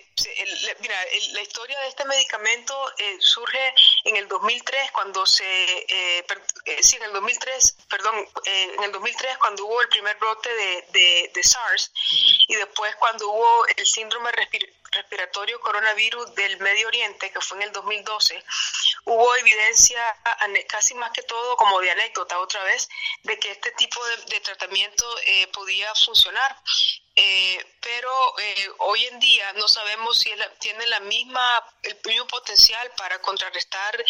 mira, la historia de este medicamento eh, surge en el 2003, cuando se, eh, sí, en el 2003, perdón, en el 2003 cuando hubo el primer brote de, de, SARS y después cuando hubo el síndrome respiratorio respiratorio coronavirus del Medio Oriente, que fue en el 2012, hubo evidencia, casi más que todo como de anécdota otra vez, de que este tipo de, tratamiento eh, podía funcionar. Eh, pero eh, hoy en día no sabemos si tiene la misma, el mismo potencial para contrarrestar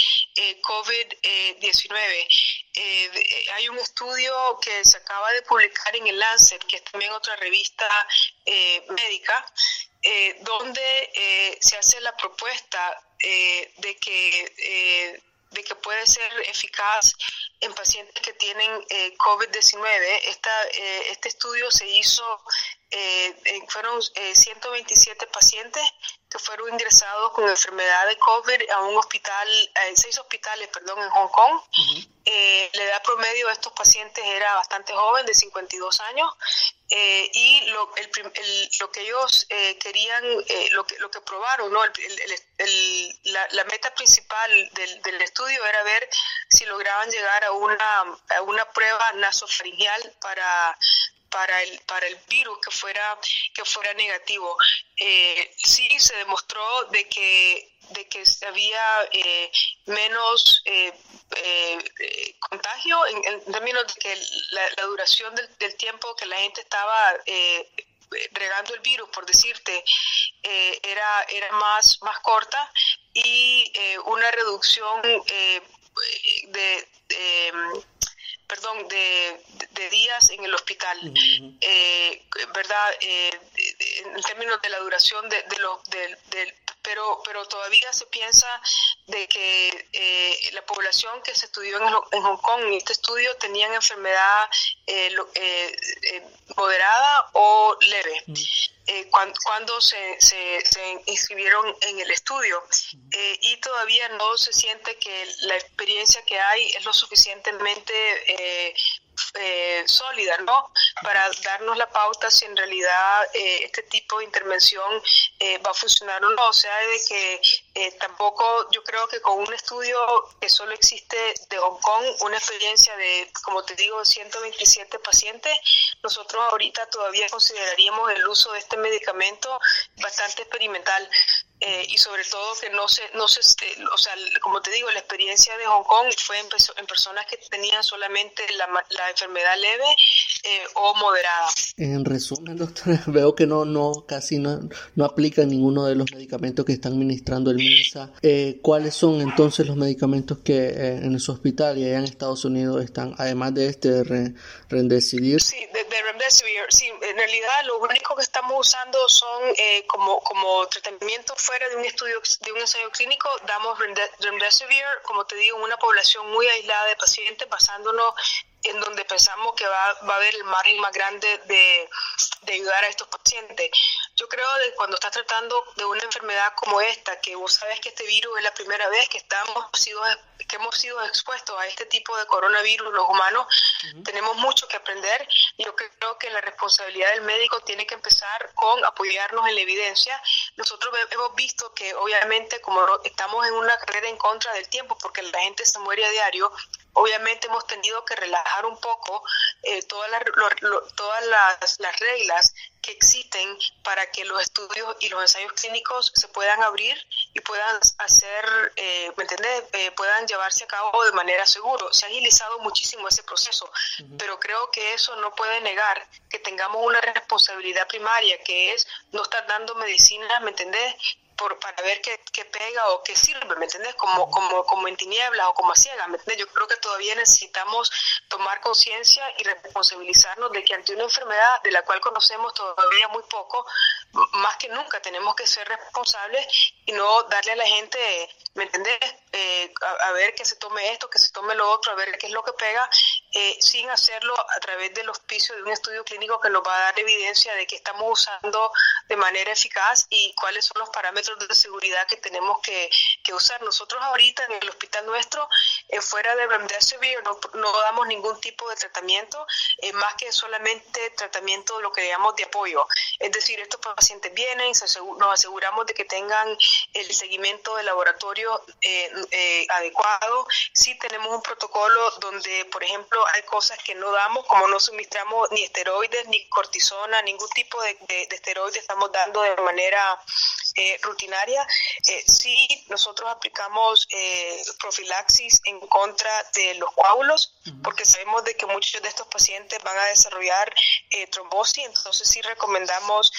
COVID-19. hay un estudio que se acaba de publicar en el Lancet, que es también otra revista médica, eh, donde eh, se hace la propuesta eh, de que de que puede ser eficaz en pacientes que tienen COVID-19. este estudio se hizo, fueron 127 pacientes que fueron ingresados con enfermedad de COVID a un hospital, a seis hospitales, perdón, en Hong Kong. Eh, la edad promedio de estos pacientes era bastante joven, de 52 años, eh, y lo, lo, que ellos eh, querían, lo, que, lo que probaron, ¿no? la, meta principal del, del, estudio era ver si lograban llegar a una, a una prueba nasofaringeal para para el, para el virus que fuera, que fuera negativo. Eh, sí se demostró de que de que había eh, menos eh, eh, contagio en, términos de que la, duración del, tiempo que la gente estaba regando el virus, por decirte, era, era más, más corta y una reducción de perdón, de, de, días en el hospital, eh, ¿verdad? Eh, en términos de la duración de, lo, del, pero, pero todavía se piensa de que eh, la población que se estudió en, en, Hong Kong en este estudio tenían enfermedad moderada o leve. cuando, se, se, se, inscribieron en el estudio y todavía no se siente que la experiencia que hay es lo suficientemente eh, eh, sólida, ¿no? Para darnos la pauta si en realidad eh, este tipo de intervención eh, va a funcionar o no. O sea, de que tampoco yo creo que con un estudio que solo existe de Hong Kong, una experiencia de, como te digo, 127 pacientes, nosotros ahorita todavía consideraríamos el uso de este medicamento bastante experimental. Y sobre todo que no se, no se, o sea, como te digo, la experiencia de Hong Kong fue en, personas que tenían solamente la, la enfermedad leve eh, o moderada. En resumen, doctora, veo que no, no, casi no, no aplica ninguno de los medicamentos que están administrando el MINSA. Eh, ¿Cuáles son entonces los medicamentos que eh, en su hospital y allá en Estados Unidos están, además de este Remdesivir? Sí, de, Remdesivir, sí, en realidad lo único que estamos usando son como, como tratamiento fuera de un estudio, de un ensayo clínico, damos Remdesivir, como te digo, en una población muy aislada de pacientes, basándonos en donde pensamos que va, va a haber el margen más grande de, de, ayudar a estos pacientes. Yo creo que cuando estás tratando de una enfermedad como esta, que vos sabes que este virus es la primera vez que estamos sido, que hemos sido expuestos a este tipo de coronavirus los humanos, tenemos mucho que aprender. Yo creo que la responsabilidad del médico tiene que empezar con apoyarnos en la evidencia. Nosotros hemos visto que obviamente como estamos en una carrera en contra del tiempo, porque la gente se muere a diario, obviamente hemos tenido que relajar un poco eh, todas, las, todas las, las, reglas que existen para que los estudios y los ensayos clínicos se puedan abrir y puedan hacer, eh, ¿me entiendes? Eh, puedan llevarse a cabo de manera segura. Se ha agilizado muchísimo ese proceso, pero creo que eso no puede negar que tengamos una responsabilidad primaria, que es no estar dando medicinas, ¿me entendés? Por, para ver qué, qué, pega o qué sirve, ¿me entiendes? Como, como, como en tinieblas o como a ciegas, ¿me entiendes? Yo creo que todavía necesitamos tomar conciencia y responsabilizarnos de que ante una enfermedad de la cual conocemos todavía muy poco, más que nunca tenemos que ser responsables y no darle a la gente, ¿me entiendes? Eh, a, ver que se tome esto, que se tome lo otro, a ver qué es lo que pega, eh, sin hacerlo a través del auspicio de un estudio clínico que nos va a dar evidencia de que estamos usando de manera eficaz y cuáles son los parámetros de seguridad que tenemos que, que usar. Nosotros ahorita en el hospital nuestro, eh, fuera de Remdesivir, no, no, damos ningún tipo de tratamiento, más que solamente tratamiento, lo que llamamos de apoyo. Es decir, estos pacientes vienen, nos aseguramos de que tengan el seguimiento de laboratorio eh, eh, adecuado. Sí tenemos un protocolo donde, por ejemplo, hay cosas que no damos, como no suministramos ni esteroides, ni cortisona, ningún tipo de, esteroides estamos dando de manera eh, rutinaria. sí, nosotros aplicamos profilaxis en contra de los coágulos, porque sabemos de que muchos de estos pacientes van a desarrollar trombosis, entonces sí recomendamos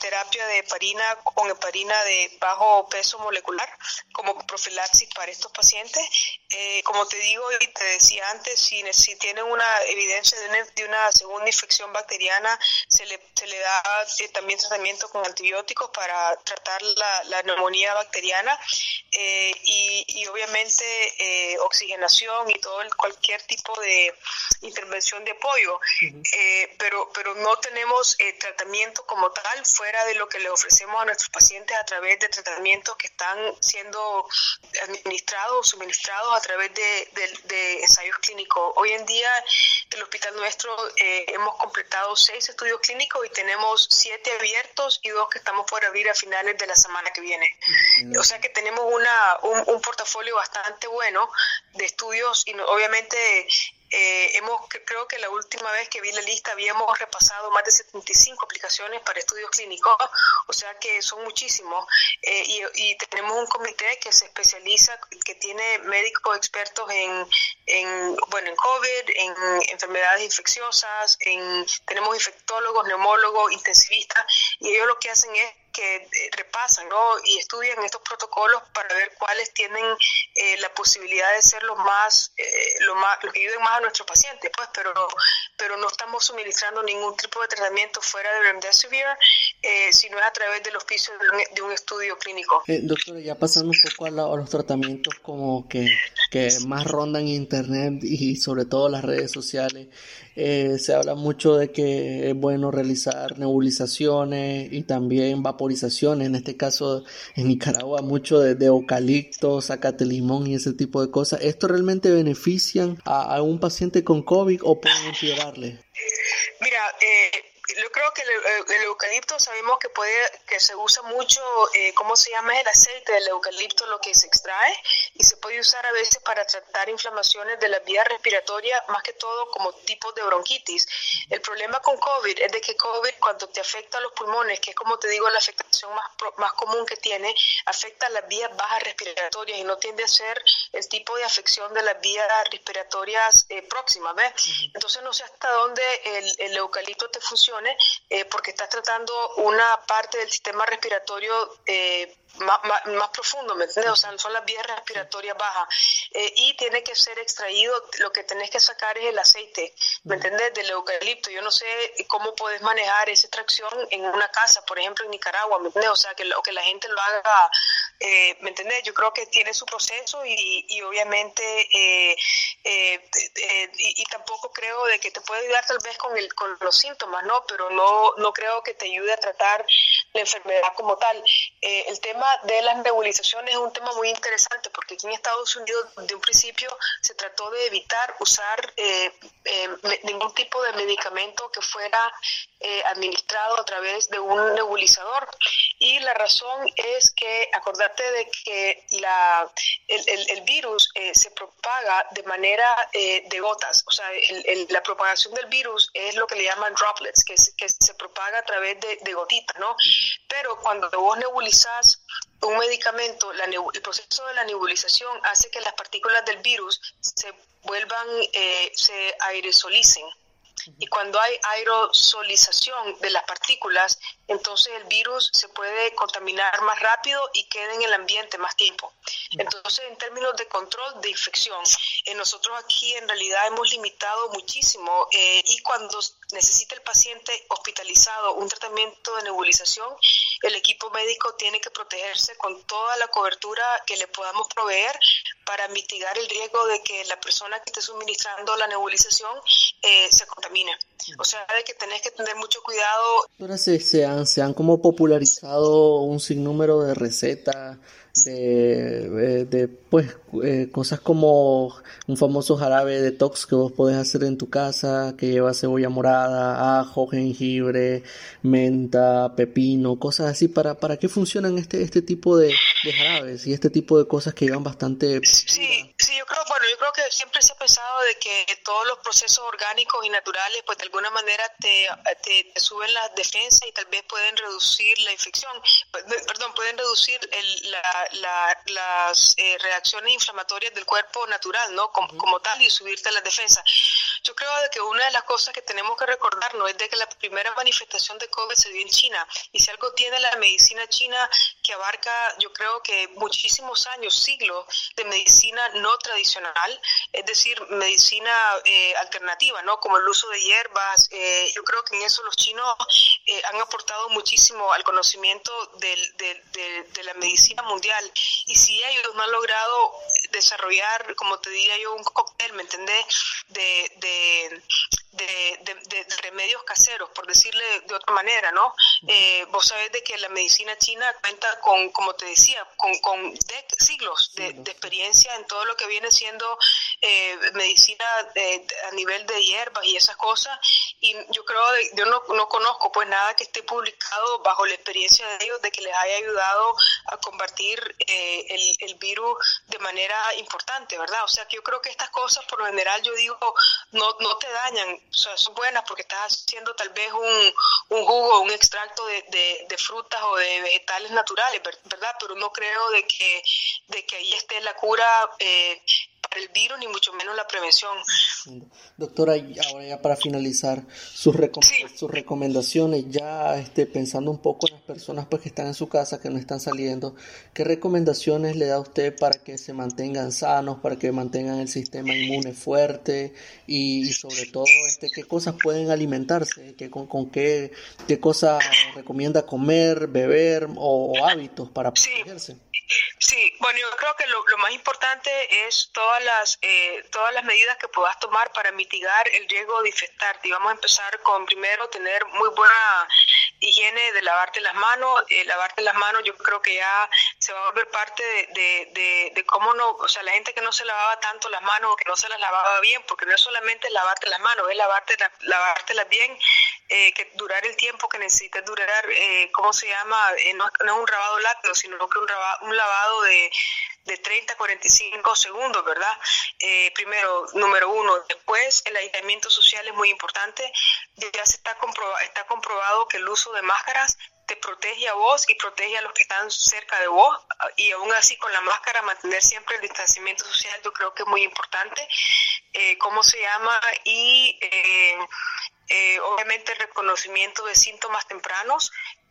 terapia de heparina con heparina de bajo peso molecular como profilaxis para estos pacientes. Eh, como te digo y te decía antes, si, si tienen una evidencia de una, segunda infección bacteriana, se le, se le da eh, también tratamiento con antibióticos para tratar la, la neumonía bacteriana eh, y, y, obviamente oxigenación y todo el, cualquier tipo de intervención de apoyo. pero, pero no tenemos tratamiento como tal fuera de lo que le ofrecemos a nuestros pacientes a través de tratamientos que están siendo administrados o suministrados a través de, ensayos clínicos. Hoy en día, el hospital nuestro eh, hemos completado seis estudios clínicos y tenemos siete abiertos y dos que estamos por abrir a finales de la semana que viene. O sea que tenemos una, un, un portafolio bastante bueno de estudios y obviamente eh, hemos, creo que la última vez que vi la lista habíamos repasado más de 75 aplicaciones para estudios clínicos, o sea que son muchísimos. Eh, y, tenemos un comité que se especializa, que tiene médicos expertos en, en bueno, en COVID, en enfermedades infecciosas, en, tenemos infectólogos, neumólogos, intensivistas, y ellos lo que hacen es que eh, repasan ¿no? y estudian estos protocolos para ver cuáles tienen eh, la posibilidad de ser los más, eh, lo más, los que ayuden más a nuestros pacientes, pues, pero, pero no estamos suministrando ningún tipo de tratamiento fuera de Remdesivir, eh, sino es a través del oficio de un, estudio clínico. doctora, ya pasando un poco a, los tratamientos como que, que más rondan internet y sobre todo las redes sociales, eh, se habla mucho de que es bueno realizar nebulizaciones y también vaporizaciones, en este caso en Nicaragua mucho de, eucalipto, zacate limón y ese tipo de cosas. ¿Esto realmente benefician a, a un paciente con COVID o pueden empeorarle? Mira, eh, yo creo que el, eucalipto sabemos que puede que se usa mucho, eh, ¿cómo se llama? El aceite del eucalipto, lo que se extrae y se puede usar a veces para tratar inflamaciones de la vía respiratoria, más que todo como tipo de bronquitis. El problema con COVID es de que COVID cuando te afecta a los pulmones, que es como te digo la afectación más, más común que tiene, afecta las vías bajas respiratorias y no tiende a ser el tipo de afección de las vías respiratorias eh, próximas, ¿ves? Entonces no sé hasta dónde el, el eucalipto te funciona eh, porque estás tratando una parte del sistema respiratorio eh, más, más, profundo, ¿me entiendes? O sea, son las vías respiratorias bajas. Eh, y tiene que ser extraído, lo que tenés que sacar es el aceite, ¿me entiendes? Del eucalipto. Yo no sé cómo puedes manejar esa extracción en una casa, por ejemplo, en Nicaragua, ¿me entiendes? O sea, que, que la gente lo haga, eh, ¿me entiendes? Yo creo que tiene su proceso y, y obviamente, eh, y, y, tampoco creo de que te puede ayudar tal vez con, el, con los síntomas, ¿no? Pero no, no creo que te ayude a tratar la enfermedad como tal. el tema de las nebulizaciones es un tema muy interesante porque aquí en Estados Unidos de un principio se trató de evitar usar eh, eh, ningún tipo de medicamento que fuera eh, administrado a través de un nebulizador. Y la razón es que, acordate de que la, el, virus eh, se propaga de manera eh, de gotas, o sea, la propagación del virus es lo que le llaman droplets, que, que se propaga a través de, de gotitas, ¿no? Pero cuando vos nebulizás un medicamento, el proceso de la nebulización hace que las partículas del virus se vuelvan, eh, se aerosolicen. Y cuando hay aerosolización de las partículas, entonces el virus se puede contaminar más rápido y queda en el ambiente más tiempo. Entonces, en términos de control de infección, eh, nosotros aquí en realidad hemos limitado muchísimo eh, y cuando necesita el paciente hospitalizado un tratamiento de nebulización, el equipo médico tiene que protegerse con toda la cobertura que le podamos proveer para mitigar el riesgo de que la persona que esté suministrando la nebulización eh, se contamine. O sea, de que tenés que tener mucho cuidado. Ahora se, han, se han como popularizado un sinnúmero de recetas de, de pues eh, cosas como un famoso jarabe detox que vos podés hacer en tu casa que lleva cebolla morada, ajo, jengibre, menta, pepino, cosas así. ¿Para, para qué funcionan este, este tipo de, jarabes y este tipo de cosas que llevan bastante... Sí, sí, yo creo, bueno, yo creo que siempre se ha pensado de que todos los procesos orgánicos y naturales pues de alguna manera te, te, suben las defensas y tal vez pueden reducir la infección, perdón, pueden reducir el, la, las eh, reacciones inflamatorias del cuerpo natural, ¿no? Como, tal y subirte las defensas. Yo creo que una de las cosas que tenemos que recordarnos es de que la primera manifestación de COVID se dio en China y si algo tiene la medicina china que abarca, yo creo que muchísimos años, siglos de medicina no tradicional, es decir, medicina eh, alternativa, ¿no? Como el uso de hierbas. Eh, yo creo que en eso los chinos han aportado muchísimo al conocimiento de la medicina mundial y si ellos no han logrado desarrollar, como te diría yo, un cóctel, ¿me entendés? De, de, de, remedios caseros, por decirle de otra manera, ¿no? Eh, vos sabés de que la medicina china cuenta con, como te decía, con, con siglos de, experiencia en todo lo que viene siendo eh, medicina a nivel de hierbas y esas cosas. Y yo creo, yo no, no conozco pues nada que esté publicado bajo la experiencia de ellos de que les haya ayudado a combatir eh, el, el virus de manera importante, ¿verdad? O sea que yo creo que estas cosas por lo general yo digo no, no te dañan, o sea, son buenas porque estás haciendo tal vez un, un jugo, un extracto de, de, frutas o de vegetales naturales, ¿verdad? Pero no creo de que, de que ahí esté la cura eh, el virus, ni mucho menos la prevención. Doctora, ahora ya para finalizar, sus, sus recomendaciones, ya este, pensando un poco en las personas pues, que están en su casa, que no están saliendo, ¿qué recomendaciones le da usted para que se mantengan sanos, para que mantengan el sistema inmune fuerte y, sobre todo este, qué cosas pueden alimentarse, ¿Qué, con, con qué, qué cosas recomienda comer, beber o, hábitos para protegerse? Sí, bueno, yo creo que lo, más importante es todas las eh, todas las medidas que puedas tomar para mitigar el riesgo de infectarte. Y vamos a empezar con primero tener muy buena higiene de lavarte las manos. Eh, lavarte las manos yo creo que ya se va a volver parte de, de, cómo no, o sea, la gente que no se lavaba tanto las manos o que no se las lavaba bien, porque no es solamente lavarte las manos, es lavarte lavártelas bien, eh, que durar el tiempo que necesites durar, eh, ¿cómo se llama? no, es un lavado lácteo, sino que un, un lavado de, de 30 a 45 segundos, ¿verdad? Eh, primero, número uno. Después, el aislamiento social es muy importante. Ya se está, comprobado, está comprobado que el uso de máscaras te protege a vos y protege a los que están cerca de vos y aún así con la máscara mantener siempre el distanciamiento social yo creo que es muy importante. Eh, ¿Cómo se llama? Y eh, obviamente el reconocimiento de síntomas tempranos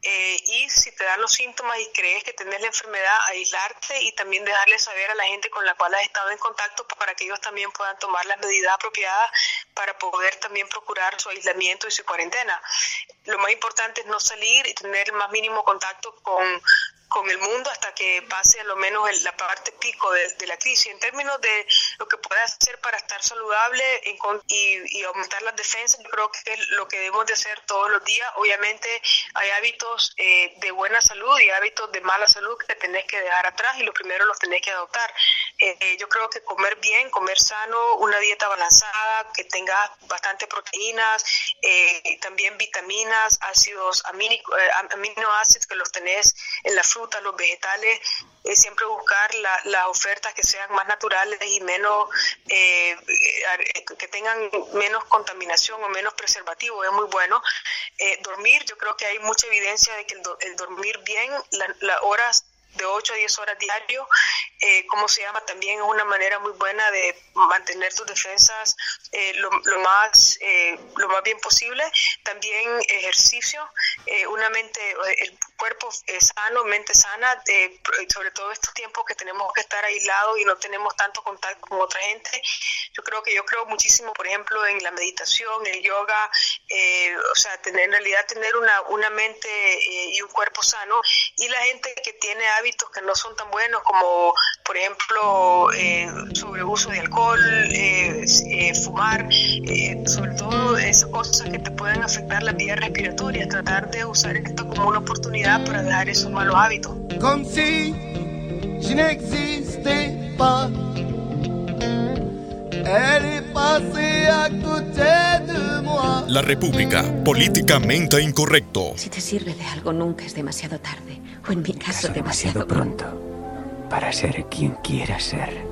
eh, y si te dan los síntomas y crees que tienes la enfermedad, aislarte y también dejarle saber a la gente con la cual has estado en contacto para que ellos también puedan tomar las medidas apropiadas para poder también procurar su aislamiento y su cuarentena. Lo más importante es no salir y tener el más mínimo contacto con con el mundo hasta que pase a lo menos la parte pico de, la crisis. En términos de lo que puede hacer para estar saludable y, aumentar las defensas, yo creo que es lo que debemos de hacer todos los días. Obviamente hay hábitos eh, de buena salud y hábitos de mala salud que tenés que dejar atrás y los primeros los tenés que adoptar. Eh, eh, yo creo que comer bien, comer sano, una dieta balanzada, que tenga bastante proteínas, también vitaminas, ácidos aminoácidos que los tenés en la fruta, los vegetales, es siempre buscar las ofertas que sean más naturales y menos, eh, eh, que tengan menos contaminación o menos preservativo, es muy bueno. Eh, dormir, yo creo que hay mucha evidencia de que el, dormir bien, las horas de 8 a 10 horas diario, eh, ¿cómo se llama? También es una manera muy buena de mantener tus defensas eh, lo, más, eh, lo más bien posible. También ejercicio, eh, una mente, el cuerpo sano, mente sana, sobre todo estos tiempos que tenemos que estar aislados y no tenemos tanto contacto con otra gente. Yo creo que yo creo muchísimo, por ejemplo, en la meditación, el yoga, o sea, tener, en realidad tener una, una mente y un cuerpo sano. Y la gente que tiene hábitos que no son tan buenos como por ejemplo eh, sobreuso de alcohol, eh, eh, fumar, eh, sobre todo esas cosas que te pueden afectar la vida respiratoria, tratar de usar esto como una oportunidad para dejar esos malos hábitos. Como si je n'existais pas. La República, políticamente incorrecto. Si te sirve de algo, nunca es demasiado tarde. O en mi caso, demasiado, pronto. Para ser quien quieras ser.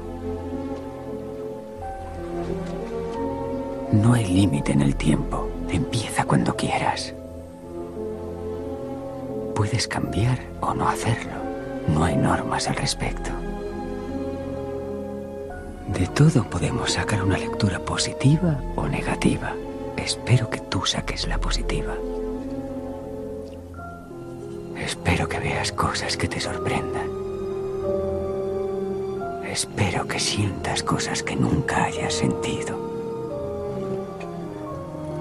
No hay límite en el tiempo. Empieza cuando quieras. Puedes cambiar o no hacerlo. No hay normas al respecto. De todo podemos sacar una lectura positiva o negativa. Espero que tú saques la positiva. Espero que veas cosas que te sorprendan. Espero que sientas cosas que nunca hayas sentido.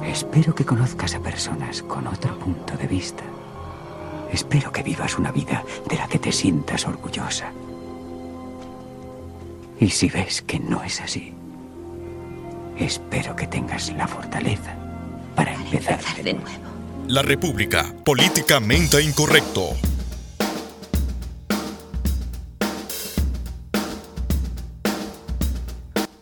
Espero que conozcas a personas con otro punto de vista. Espero que vivas una vida de la que te sientas orgullosa. Y si ves que no es así, espero que tengas la fortaleza para empezar, de nuevo. La República, políticamente incorrecto.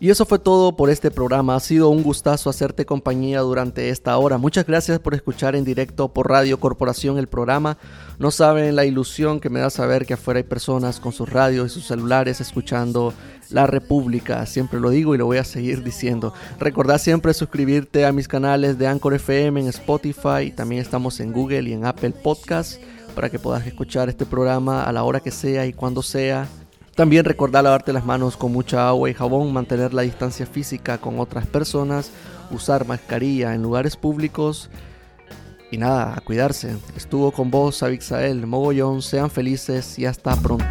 Y eso fue todo por este programa. Ha sido un gustazo hacerte compañía durante esta hora. Muchas gracias por escuchar en directo por Radio Corporación el programa. No saben la ilusión que me da saber que afuera hay personas con sus radios y sus celulares escuchando La República. Siempre lo digo y lo voy a seguir diciendo. Recordad siempre suscribirte a mis canales de Anchor FM en Spotify. También estamos en Google y en Apple Podcasts para que puedas escuchar este programa a la hora que sea y cuando sea también recordar lavarte las manos con mucha agua y jabón, mantener la distancia física con otras personas, usar mascarilla en lugares públicos y nada, a cuidarse. Estuvo con vos, Abixael, Mogollón, sean felices y hasta pronto.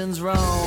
Decisions wrong.